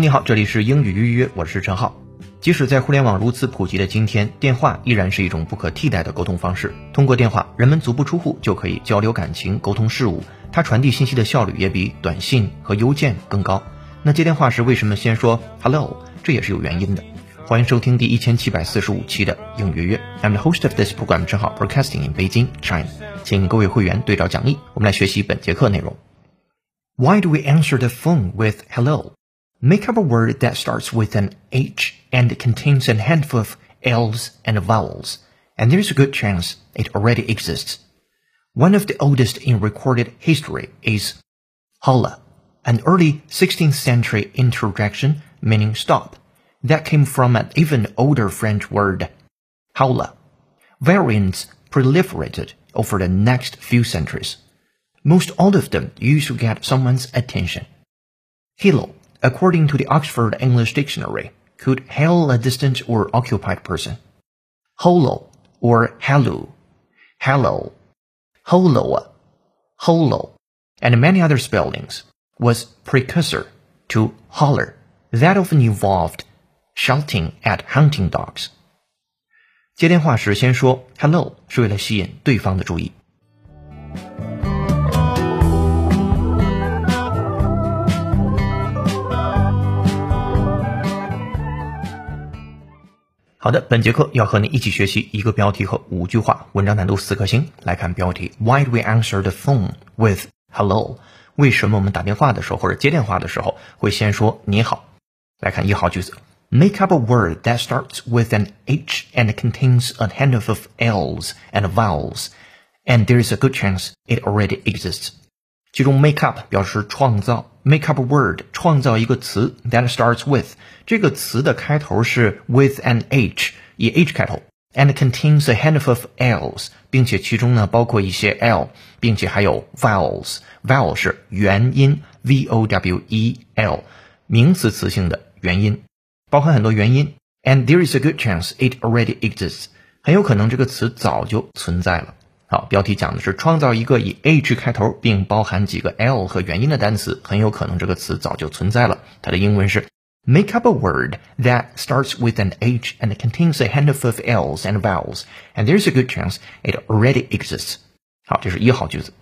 你好，这里是英语预约，我是陈浩。即使在互联网如此普及的今天，电话依然是一种不可替代的沟通方式。通过电话，人们足不出户就可以交流感情、沟通事务，它传递信息的效率也比短信和邮件更高。那接电话时为什么先说 Hello？这也是有原因的。欢迎收听第一千七百四十五期的英语预约。I'm the host of this program，陈浩，broadcasting in Beijing, China。请各位会员对照讲义，我们来学习本节课内容。Why do we answer the phone with hello? Make up a word that starts with an H and contains a handful of L's and vowels, and there's a good chance it already exists. One of the oldest in recorded history is holla, an early 16th century interjection meaning stop that came from an even older French word, holla. Variants proliferated over the next few centuries. Most all of them used to get someone's attention. Hello according to the Oxford English Dictionary, could hail a distant or occupied person. Holo or hello, hello, holo, holo, and many other spellings was precursor to holler that often involved shouting at hunting dogs. 接电话时先说 “hello” 是为了吸引对方的注意。 好的，本节课要和你一起学习一个标题和五句话，文章难度四颗星。来看标题：Why do we answer the phone with hello？为什么我们打电话的时候或者接电话的时候会先说你好？来看一号句子：Make up a word that starts with an H and contains a handful of L's and vowels, and there is a good chance it already exists. 其中 make up 表示创造，make up a word 创造一个词 that starts with 这个词的开头是 with an h 以 h 开头，and contains a handful of l's，并且其中呢包括一些 l，并且还有 vowels，vowel 是元音 v o w e l，名词词性的元音，包含很多元音，and there is a good chance it already exists，很有可能这个词早就存在了。 好，标题讲的是创造一个以 h 开头并包含几个 l 和元音的单词，很有可能这个词早就存在了。它的英文是 Make up a word that starts with an H and contains a handful of L's and vowels, and there's a good chance it already exists. 好，这是一号句子。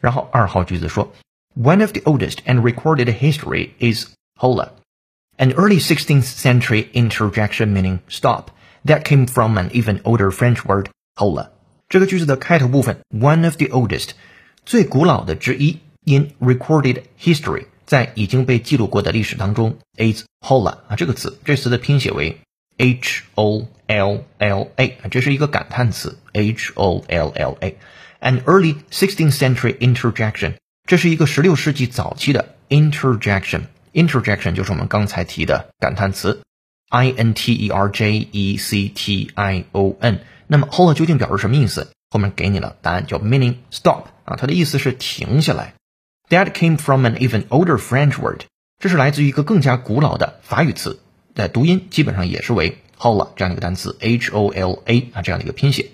然后二号句子说，One of the oldest and recorded history is hola, an early 16th century interjection meaning stop that came from an even older French word hola. 这个句子的开头部分，one of the oldest，最古老的之一，in recorded history，在已经被记录过的历史当中，is holla 啊这个词，这词的拼写为 h o l l a，这是一个感叹词，h o l l a，an early sixteenth century interjection，这是一个十六世纪早期的 interjection，interjection 就是我们刚才提的感叹词，i n t e r j e c t i o n。 那么 hold 究竟表示什么意思？后面给你了答案，叫 meaning stop 啊，它的意思是停下来。That came from an even older French word，这是来自于一个更加古老的法语词，的读音基本上也是为 hola 这样的一个单词，h o l a 啊这样的一个拼写，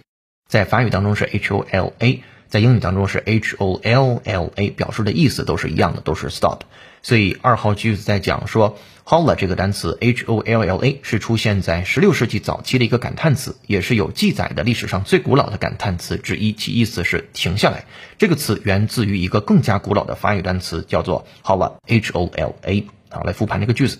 在法语当中是 h o l a。在英语当中是 h o l l a，表示的意思都是一样的，都是 stop。所以二号句子在讲说 holla 这个单词 h o l l a 是出现在十六世纪早期的一个感叹词，也是有记载的历史上最古老的感叹词之一，其意思是停下来。这个词源自于一个更加古老的法语单词，叫做 holla h o l a。好，来复盘这个句子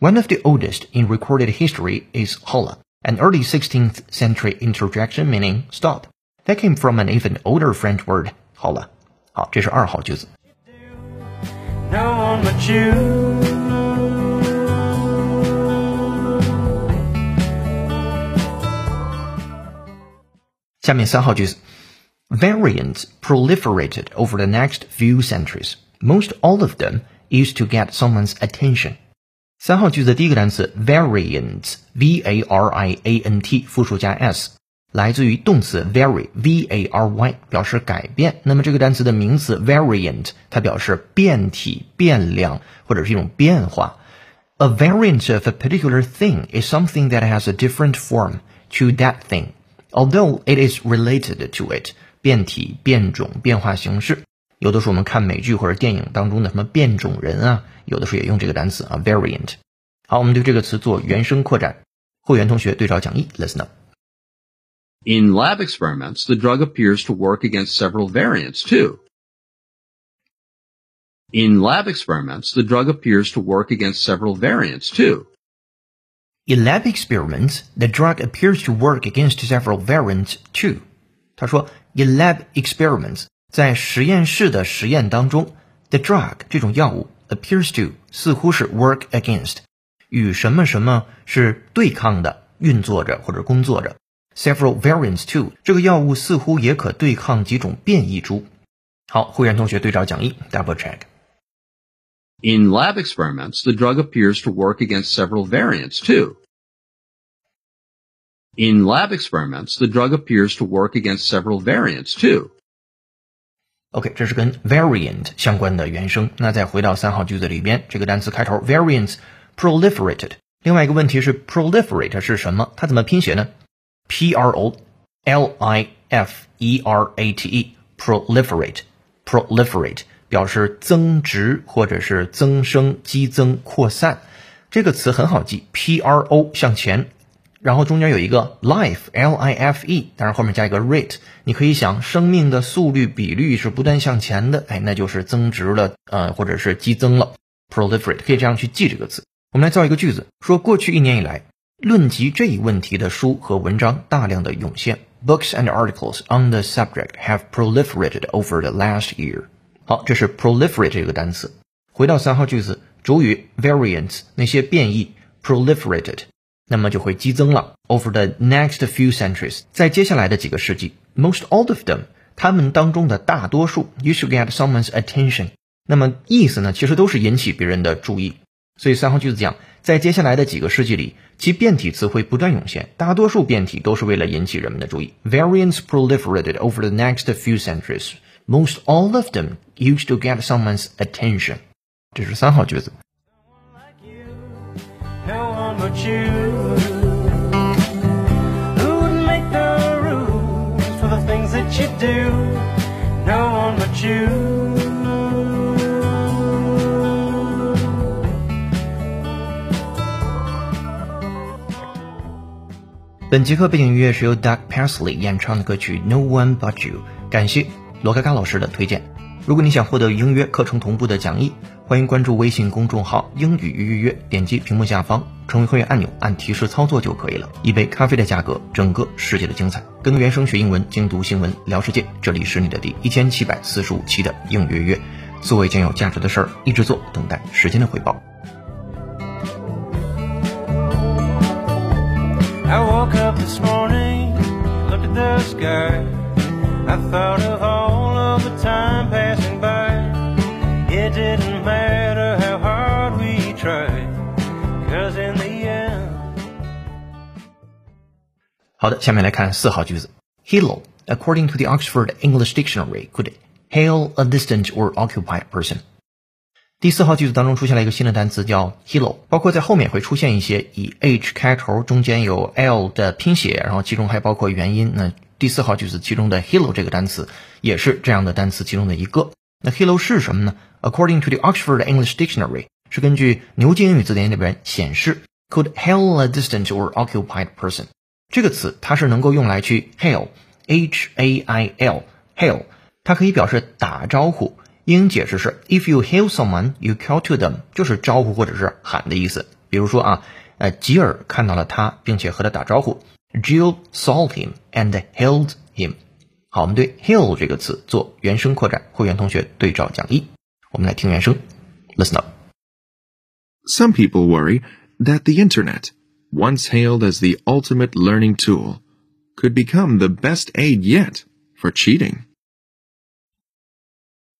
：One of the oldest in recorded history is holla, an early 16th century interjection meaning stop. That came from an even older French word. 好了，好，这是二号句子。下面三号句子，variants proliferated over the next few centuries. Most all of them used to get someone's attention. 三号句子第一个单词 variant，v a r i a n t，复数加 s。 来自于动词 vary v a r y 表示改变，那么这个单词的名词 variant 它表示变体、变量或者是一种变化。A variant of a particular thing is something that has a different form to that thing, although it is related to it. 变体、变种、变化形式，有的时候我们看美剧或者电影当中的什么变种人啊，有的时候也用这个单词啊 variant。好，我们对这个词做原声扩展。会员同学对照讲义，listen up。In lab experiments, the drug appears to work against several variants too. In lab experiments, the drug appears to work against several variants too. In lab experiments, the drug appears to work against several variants too. 他说，in lab experiments，在实验室的实验当中，the drug 这种药物 appears to 似乎是 work against 与什么什么是对抗的，运作着或者工作着。 Several variants too，这个药物似乎也可对抗几种变异株。好，会员同学对照讲义，double check。In lab experiments, the drug appears to work against several variants too. In lab experiments, the drug appears to work against several variants too. OK，这是跟 variant 相关的原声。那再回到三号句子里边，这个单词开头 variants proliferated。另外一个问题是 proliferate 是什么？它怎么拼写呢 ？P R O L I F E R A T E proliferate proliferate 表示增殖或者是增生、激增、扩散。这个词很好记，P R O 向前，然后中间有一个 life L I F E，当然后面加一个 rate。你可以想，生命的速率、比率是不断向前的，哎，那就是增值了，呃，或者是激增了。proliferate 可以这样去记这个词。我们来造一个句子，说过去一年以来，论及这一问题的书和文章大量的涌现。Books and articles on the subject have proliferated over the last year。好，这是 proliferate 这个单词。回到三号句子，主语 variants 那些变异 proliferated，那么就会激增了。Over the next few centuries，在接下来的几个世纪，most all of them，他们当中的大多数，you should get someone's attention。那么意思呢，其实都是引起别人的注意。所以三号句子讲，在接下来的几个世纪里，其变体词会不断涌现，大多数变体都是为了引起人们的注意。Variants proliferated over the next few centuries. Most all of them used to get someone's attention. 这是三号句子。No 本节课背景音乐是由 Doug Parsley 演唱的歌曲《No One But You》，感谢罗嘎嘎老师的推荐。如果你想获得英约课程同步的讲义，欢迎关注微信公众号“英语预约”，点击屏幕下方成为会员按钮，按提示操作就可以了。一杯咖啡的价格，整个世界的精彩。跟原声学英文，精读新闻聊世界，这里是你的第一千七百四十五期的英语约。做一件有价值的事儿，一直做，等待时间的回报。up this morning, looked at the sky. I thought of all of the time passing by. It didn't matter how hard we tried, cause in the end. 好的，下面来看四号句子。Hilo, according to the Oxford English Dictionary, could hail a distant or occupied person. 第四号句子当中出现了一个新的单词叫 HILLO，包括在后面会出现一些以 h 开头，中间有 l 的拼写，然后其中还包括元音。那第四号句子其中的 HILLO 这个单词也是这样的单词其中的一个。那 hilo 是什么呢？According to the Oxford English Dictionary，是根据牛津英语字典里边显示，could hail a distant or occupied person 这个词，它是能够用来去 hail，h a i l，hail，它可以表示打招呼。英解释是，if you hail someone, you call to them，就是招呼或者是喊的意思。比如说啊，呃，吉尔看到了他，并且和他打招呼。Jill saw him and hailed him。好，我们对 hail 这个词做原声扩展，会员同学对照讲义。我们来听原声，listen up。Some people worry that the internet, once hailed as the ultimate learning tool, could become the best aid yet for cheating.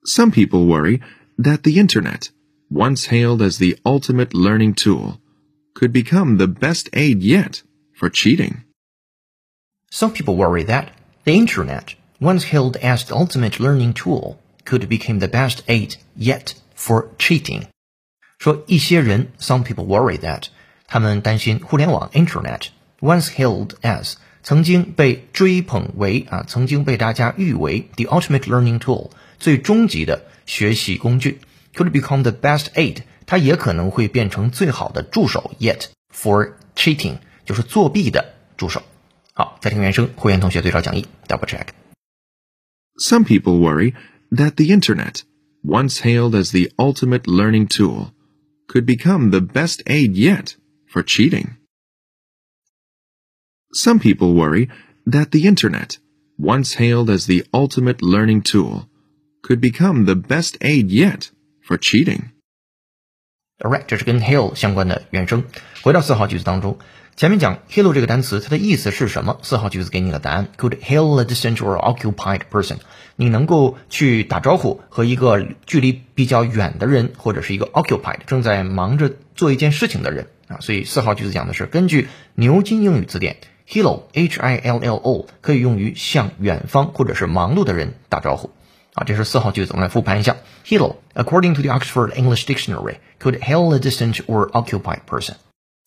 Some people worry that the Internet, once hailed as the ultimate learning tool, could become the best aid yet for cheating. Some people worry that the Internet, once hailed as the ultimate learning tool, could become the best aid yet for cheating. 说一些人，some people worry that 他们担心互联网 Internet once hailed as 曾经被追捧为啊，曾经被大家誉为 the ultimate learning tool。 最终极的学习工具，could become the best aid， 它也可能会变成最好的助手，yet for cheating 就是作弊的助手。好，再听原声，会员同学对照讲义，double check。Some people worry that the Internet, once hailed as the ultimate learning tool, could become the best aid yet for cheating. Some people worry that the Internet, once hailed as the ultimate learning tool, could become the best aid yet for cheating. Alright，这是跟 hail 相关的原声。回到四号句子当中，前面讲 hail 这个单词，它的意思是什么？四号句子给你的答案：Could hail a distant or occupied person。你能够去打招呼和一个距离比较远的人，或者是一个 occupied 正在忙着做一件事情的人啊。所以四号句子讲的是根据牛津英语字典，hillo h i l l o 可以用于向远方或者是忙碌的人打招呼。啊，这是四号句子，我们来复盘一下。Hello, according to the Oxford English Dictionary, could hail a distant or occupied person。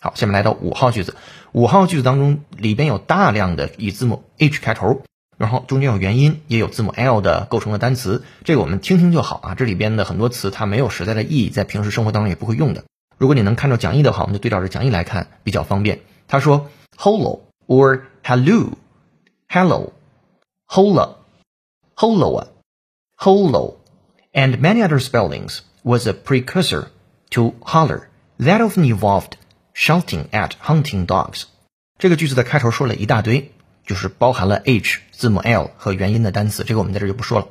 好，下面来到五号句子。五号句子当中里边有大量的以字母 H 开头，然后中间有元音，也有字母 L 的构成的单词。这个我们听听就好啊。这里边的很多词它没有实在的意义，在平时生活当中也不会用的。如果你能看到讲义的话，我们就对照着讲义来看，比较方便。他说 hello or hello，hello，hello 啊。holo, and many other spellings was a precursor to holler that often involved shouting at hunting dogs。这个句子的开头说了一大堆，就是包含了 h 字母 l 和元音的单词，这个我们在这就不说了。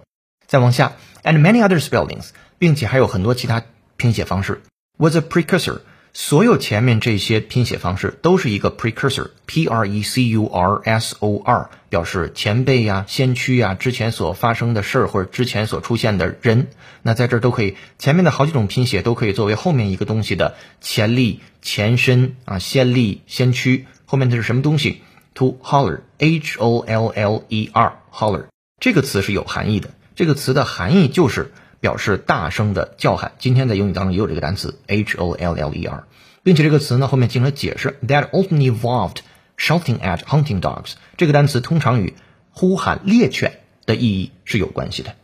再往下，and many other spellings，并且还有很多其他拼写方式，was a precursor 所有前面这些拼写方式都是一个 precursor，p r e c u r s o r，表示前辈呀、先驱呀、之前所发生的事儿或者之前所出现的人。那在这儿都可以，前面的好几种拼写都可以作为后面一个东西的前例、前身啊、先例、先驱。后面的是什么东西？To holler，h o l l e r，holler 这个词是有含义的。这个词的含义就是。表示大声的叫喊。今天在英语当中也有这个单词 h o l l e r，并且这个词呢后面进行了解释，that often involved shouting at hunting dogs。这个单词通常与呼喊猎犬的意义是有关系的。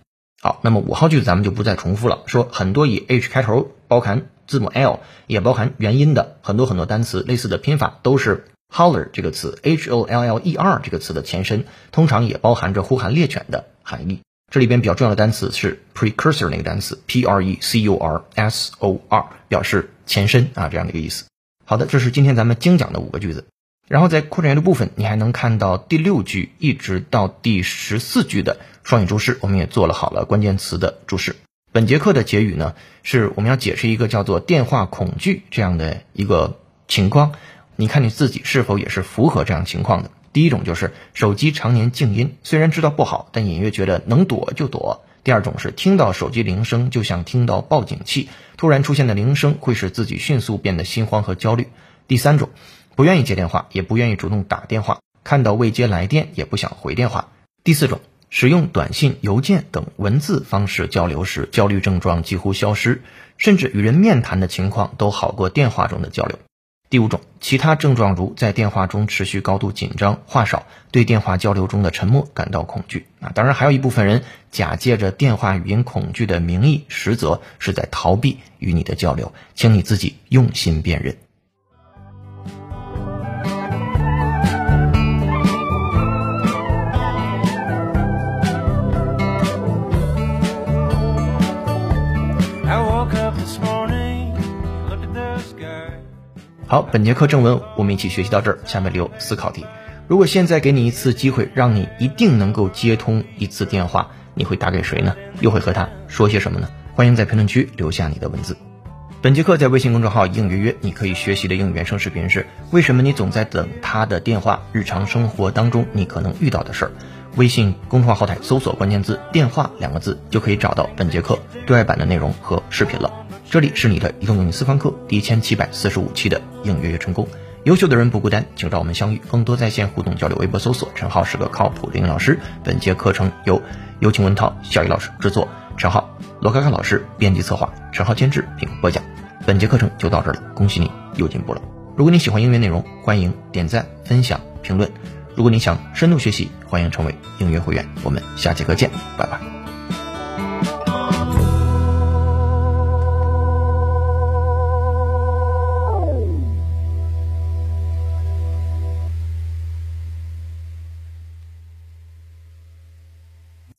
好，那么五号句子咱们就不再重复了。说很多以 h 开头，包含字母 l，也包含元音的很多很多单词，类似的拼法都是 holler 这个词 h o l l e r 这个词的前身，通常也包含着呼喊猎犬的含义。这里边比较重要的单词是 precursor 那个单词 p r e c u r s o r，表示前身啊这样的一个意思。好的，这是今天咱们精讲的五个句子。然后在扩展阅读部分，你还能看到第六句一直到第十四句的双语注释，我们也做了好了关键词的注释。本节课的结语呢，是我们要解释一个叫做电话恐惧这样的一个情况。你看你自己是否也是符合这样情况的？第一种就是手机常年静音，虽然知道不好，但隐约觉得能躲就躲。第二种是听到手机铃声就像听到报警器，突然出现的铃声会使自己迅速变得心慌和焦虑。第三种，不愿意接电话，也不愿意主动打电话，看到未接来电也不想回电话。第四种，使用短信、邮件等文字方式交流时，焦虑症状几乎消失，甚至与人面谈的情况都好过电话中的交流。第五种，其他症状如在电话中持续高度紧张、话少、对电话交流中的沉默感到恐惧啊。当然，还有一部分人假借着电话语音恐惧的名义，实则是在逃避与你的交流，请你自己用心辨认。好，本节课正文我们一起学习到这儿，下面留思考题。如果现在给你一次机会，让你一定能够接通一次电话，你会打给谁呢？又会和他说些什么呢？欢迎在评论区留下你的文字。本节课在微信公众号“应约约”，你可以学习的英语原声视频是：为什么你总在等他的电话？日常生活当中你可能遇到的事儿。微信公众号后台搜索关键字“电话”两个字，就可以找到本节课对外版的内容和视频了。这里是你的移动英语私房课第一千七百四十五期的应约约成功，优秀的人不孤单，请找我们相遇，更多在线互动交流。微博搜索陈浩是个靠谱的英语老师。本节课程由有请文涛、小雨老师制作，陈浩、罗卡卡老师编辑策划，陈浩监制并播讲。本节课程就到这儿了，恭喜你又进步了。如果你喜欢音乐内容，欢迎点赞、分享、评论。如果你想深度学习，欢迎成为应约会员。我们下节课见，拜拜。